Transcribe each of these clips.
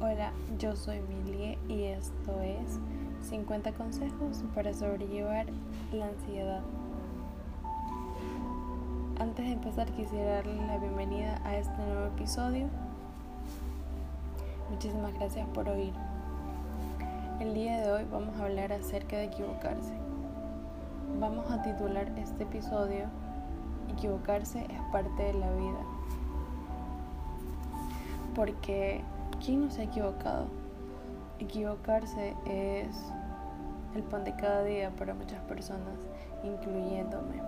Hola, yo soy Milie y esto es 50 consejos para sobrellevar la ansiedad. Antes de empezar quisiera darles la bienvenida a este nuevo episodio. Muchísimas gracias por oír. El día de hoy vamos a hablar acerca de equivocarse. Vamos a titular este episodio Equivocarse es parte de la vida. Porque ¿quién no se ha equivocado? Equivocarse es el pan de cada día para muchas personas, incluyéndome.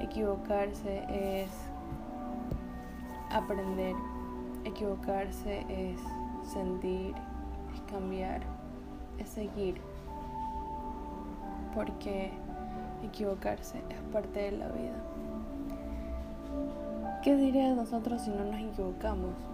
Equivocarse es aprender. Equivocarse es sentir, es cambiar, es seguir. Porque equivocarse es parte de la vida. ¿Qué diría de nosotros si no nos equivocamos?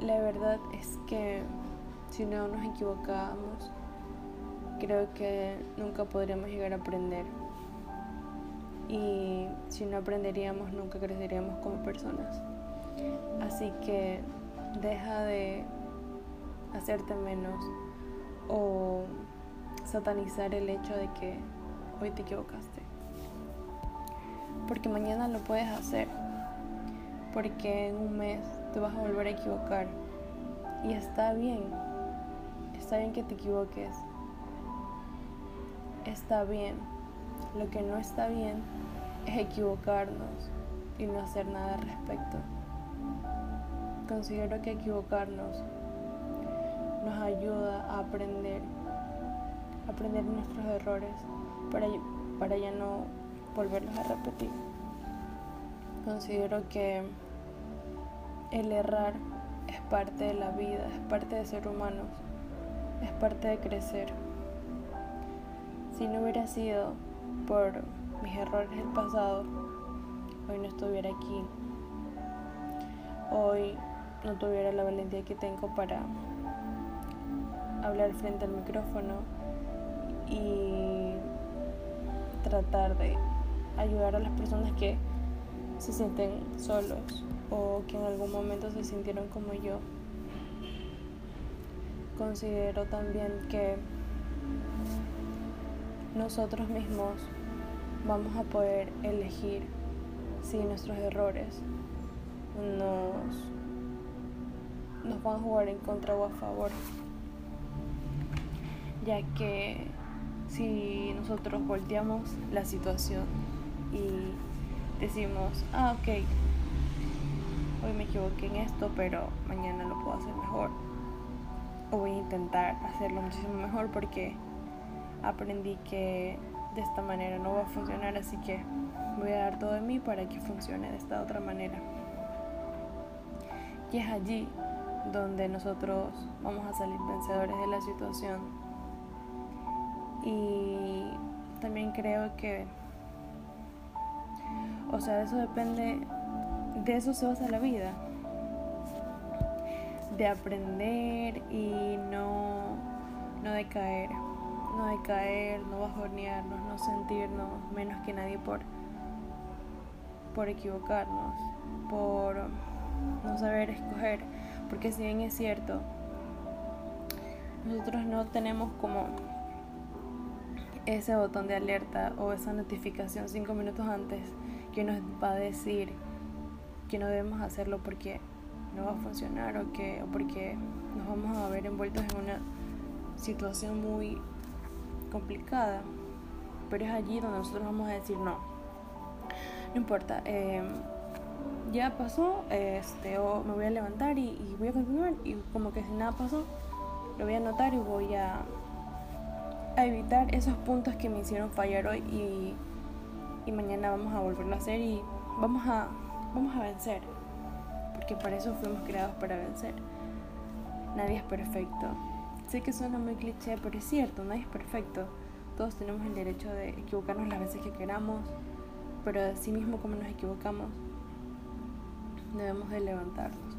La verdad es que si no nos equivocamos, creo que nunca podríamos llegar a aprender. Y si no aprenderíamos, nunca creceríamos como personas. Así que deja de hacerte menos o satanizar el hecho de que hoy te equivocaste. Porque mañana lo puedes hacer. Porque en un mes te vas a volver a equivocar. Y está bien. Está bien que te equivoques. Está bien. Lo que no está bien es equivocarnos y no hacer nada al respecto. Considero que equivocarnos nos ayuda a aprender, aprender nuestros errores para, para ya no volverlos a repetir. Considero que el errar es parte de la vida, es parte de ser humanos, es parte de crecer. Si no hubiera sido por mis errores del pasado, hoy no estuviera aquí. Hoy no tuviera la valentía que tengo para hablar frente al micrófono y tratar de ayudar a las personas que se sienten solos o que en algún momento se sintieron como yo. Considero también que nosotros mismos vamos a poder elegir si nuestros errores nos, nos van a jugar en contra o a favor, ya que si nosotros volteamos la situación y decimos, ah, ok, hoy me equivoqué en esto, pero mañana lo puedo hacer mejor. O voy a intentar hacerlo muchísimo mejor porque aprendí que de esta manera no va a funcionar, así que voy a dar todo de mí para que funcione de esta otra manera. Y es allí donde nosotros vamos a salir vencedores de la situación. Y también creo que, o sea, eso depende, de eso se basa la vida. De aprender y no, no decaer no decaer, no bajonearnos, no sentirnos menos que nadie por, por equivocarnos, por no saber escoger, porque si bien es cierto, nosotros no tenemos como ese botón de alerta o esa notificación cinco minutos antes que nos va a decir que no debemos hacerlo porque no va a funcionar o que o porque nos vamos a ver envueltos en una situación muy complicada, pero es allí donde nosotros vamos a decir no. No importa, eh, ya pasó, este, o me voy a levantar y, voy a continuar y como que si nada pasó, lo voy a anotar y voy a, a evitar esos puntos que me hicieron fallar hoy y, y mañana vamos a volverlo a hacer y vamos a, vamos a vencer, porque para eso fuimos creados para vencer. Nadie es perfecto. Sé que suena muy cliché, pero es cierto, nadie es perfecto. Todos tenemos el derecho de equivocarnos las veces que queramos, pero así mismo como nos equivocamos, debemos de levantarnos.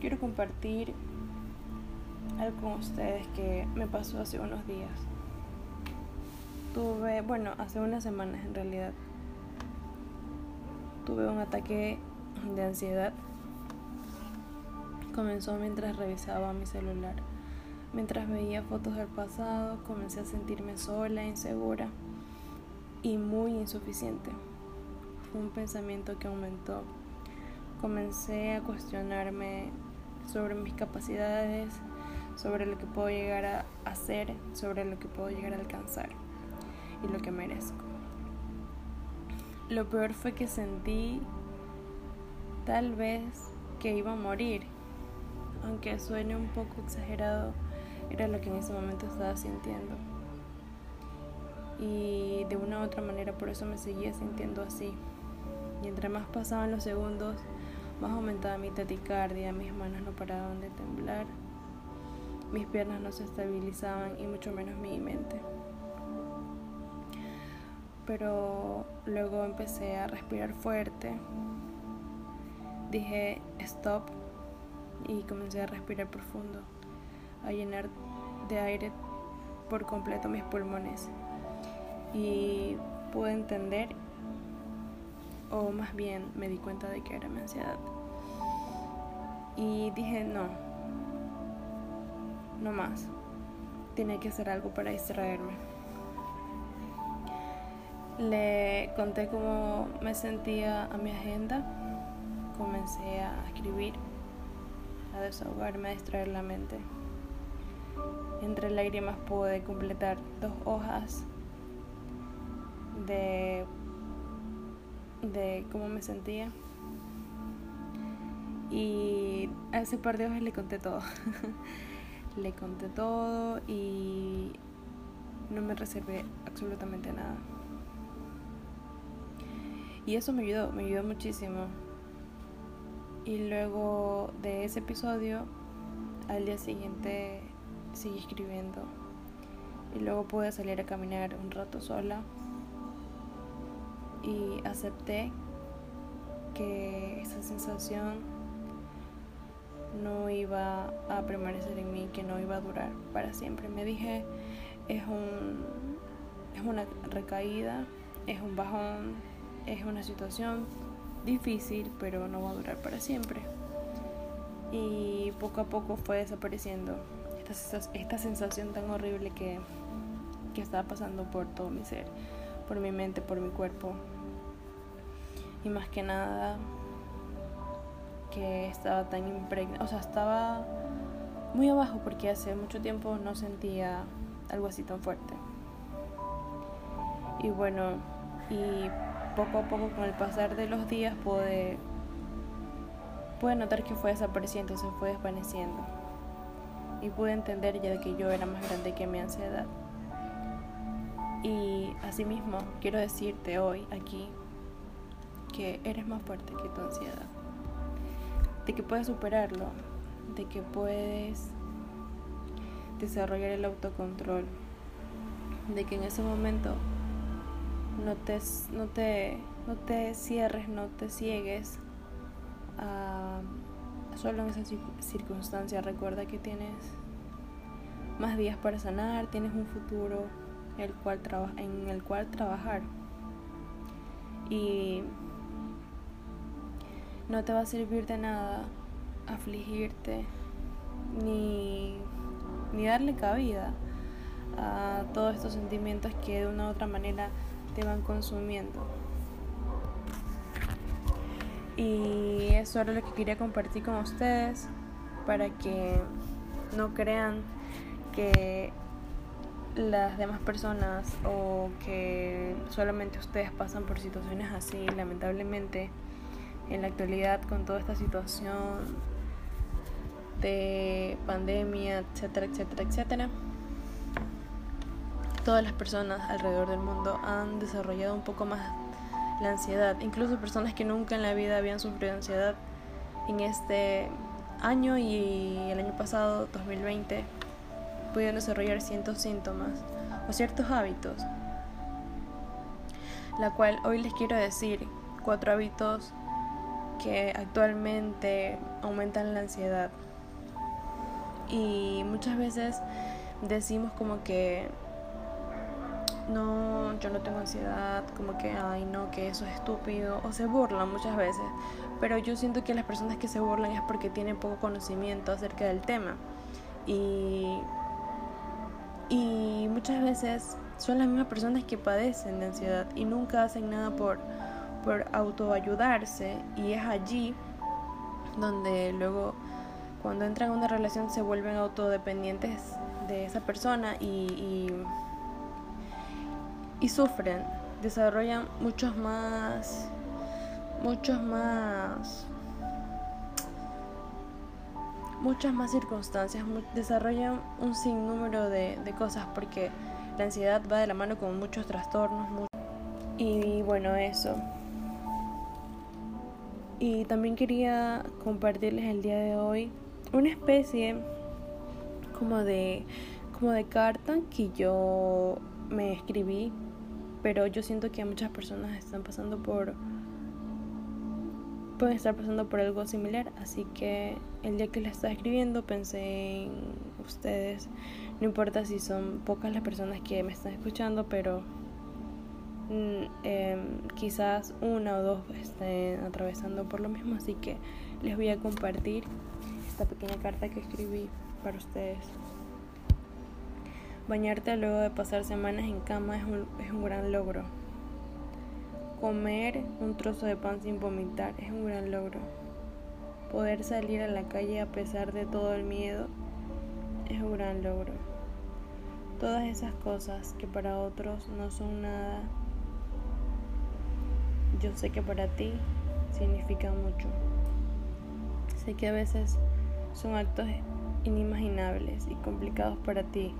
Quiero compartir algo con ustedes que me pasó hace unos días. Tuve, bueno, hace unas semanas en realidad, tuve un ataque de ansiedad comenzó mientras revisaba mi celular. Mientras veía fotos del pasado, comencé a sentirme sola, insegura y muy insuficiente. Fue un pensamiento que aumentó. Comencé a cuestionarme sobre mis capacidades, sobre lo que puedo llegar a hacer, sobre lo que puedo llegar a alcanzar y lo que merezco. Lo peor fue que sentí tal vez que iba a morir, aunque suene un poco exagerado, era lo que en ese momento estaba sintiendo. Y de una u otra manera por eso me seguía sintiendo así. Y entre más pasaban los segundos, más aumentaba mi taticardia, mis manos no paraban de temblar, mis piernas no se estabilizaban y mucho menos mi mente. Pero luego empecé a respirar fuerte. Dije stop y comencé a respirar profundo, a llenar de aire por completo mis pulmones. Y pude entender, o más bien me di cuenta de que era mi ansiedad. Y dije, no, no más. Tenía que hacer algo para distraerme. Le conté cómo me sentía a mi agenda. Comencé a escribir, a desahogarme, a distraer la mente. Entre lágrimas pude completar dos hojas de, de cómo me sentía. Y a ese par de hojas le conté todo. le conté todo y no me reservé absolutamente nada. Y eso me ayudó, me ayudó muchísimo. Y luego de ese episodio, al día siguiente seguí escribiendo. Y luego pude salir a caminar un rato sola. Y acepté que esa sensación no iba a permanecer en mí, que no iba a durar para siempre. Me dije, es un es una recaída, es un bajón, es una situación difícil, pero no va a durar para siempre. Y poco a poco fue desapareciendo esta, esta sensación tan horrible que, que estaba pasando por todo mi ser, por mi mente, por mi cuerpo. Y más que nada, que estaba tan impregnada, o sea, estaba muy abajo porque hace mucho tiempo no sentía algo así tan fuerte. Y bueno, y poco a poco con el pasar de los días pude, pude notar que fue desapareciendo, se fue desvaneciendo. Y pude entender ya que yo era más grande que mi ansiedad. Y asimismo, quiero decirte hoy aquí que eres más fuerte que tu ansiedad. De que puedes superarlo, de que puedes desarrollar el autocontrol, de que en ese momento no te, no te, no te cierres, no te ciegues solo en esa circunstancia. Recuerda que tienes más días para sanar, tienes un futuro el cual en el cual trabajar. Y no te va a servir de nada afligirte ni, ni darle cabida a todos estos sentimientos que de una u otra manera te van consumiendo. Y eso era lo que quería compartir con ustedes para que no crean que las demás personas o que solamente ustedes pasan por situaciones así, lamentablemente en la actualidad con toda esta situación de pandemia, etcétera, etcétera, etcétera todas las personas alrededor del mundo han desarrollado un poco más la ansiedad. Incluso personas que nunca en la vida habían sufrido ansiedad en este año y el año pasado, 2020, pudieron desarrollar ciertos síntomas o ciertos hábitos. La cual hoy les quiero decir cuatro hábitos que actualmente aumentan la ansiedad. Y muchas veces decimos como que no, yo no tengo ansiedad, como que, ay, no, que eso es estúpido, o se burlan muchas veces, pero yo siento que las personas que se burlan es porque tienen poco conocimiento acerca del tema. Y, y muchas veces son las mismas personas que padecen de ansiedad y nunca hacen nada por, por autoayudarse. Y es allí donde luego cuando entran en una relación se vuelven autodependientes de esa persona y, y, sufren, desarrollan muchos más, muchos más, muchas más circunstancias, desarrollan un sinnúmero de, de cosas porque la ansiedad va de la mano con muchos trastornos. Y bueno, eso. Y también quería compartirles el día de hoy una especie como de como de carta que yo me escribí, pero yo siento que muchas personas están pasando por pueden estar pasando por algo similar, así que el día que la estaba escribiendo pensé en ustedes. No importa si son pocas las personas que me están escuchando, pero mm, em, quizás una o dos estén atravesando por lo mismo, así que les voy a compartir esta pequeña carta que escribí para ustedes. Bañarte luego de pasar semanas en cama es un, es un gran logro. Comer un trozo de pan sin vomitar es un gran logro. Poder salir a la calle a pesar de todo el miedo es un gran logro. Todas esas cosas que para otros no son nada, yo sé que para ti significan mucho. Sé que a veces son actos inimaginables y complicados para ti.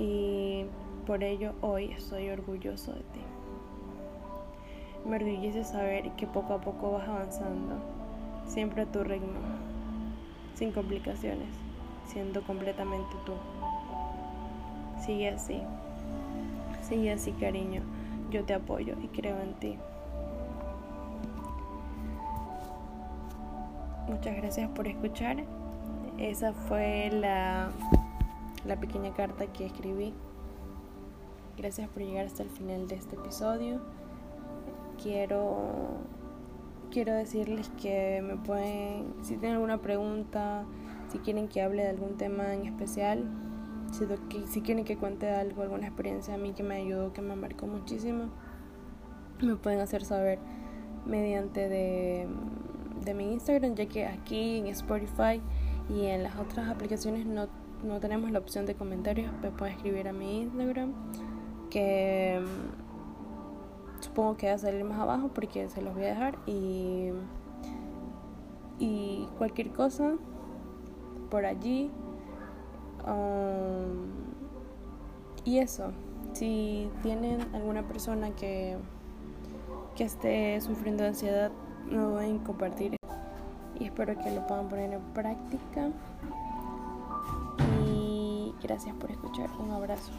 Y por ello hoy estoy orgulloso de ti. Me orgullece saber que poco a poco vas avanzando, siempre a tu ritmo, sin complicaciones, siendo completamente tú. Sigue así, sigue así cariño, yo te apoyo y creo en ti. Muchas gracias por escuchar. Esa fue la, la pequeña carta que escribí. Gracias por llegar hasta el final de este episodio. Quiero quiero decirles que me pueden, si tienen alguna pregunta, si quieren que hable de algún tema en especial, si, si quieren que cuente algo, alguna experiencia a mí que me ayudó, que me marcó muchísimo, me pueden hacer saber mediante de de mi Instagram, ya que aquí en Spotify y en las otras aplicaciones no, no tenemos la opción de comentarios, me pueden escribir a mi Instagram, que mm, supongo que va a salir más abajo porque se los voy a dejar y, y cualquier cosa por allí. Um, y eso, si tienen alguna persona que, que esté sufriendo de ansiedad, no deben compartir y espero que lo puedan poner en práctica gracias por escuchar. Un abrazo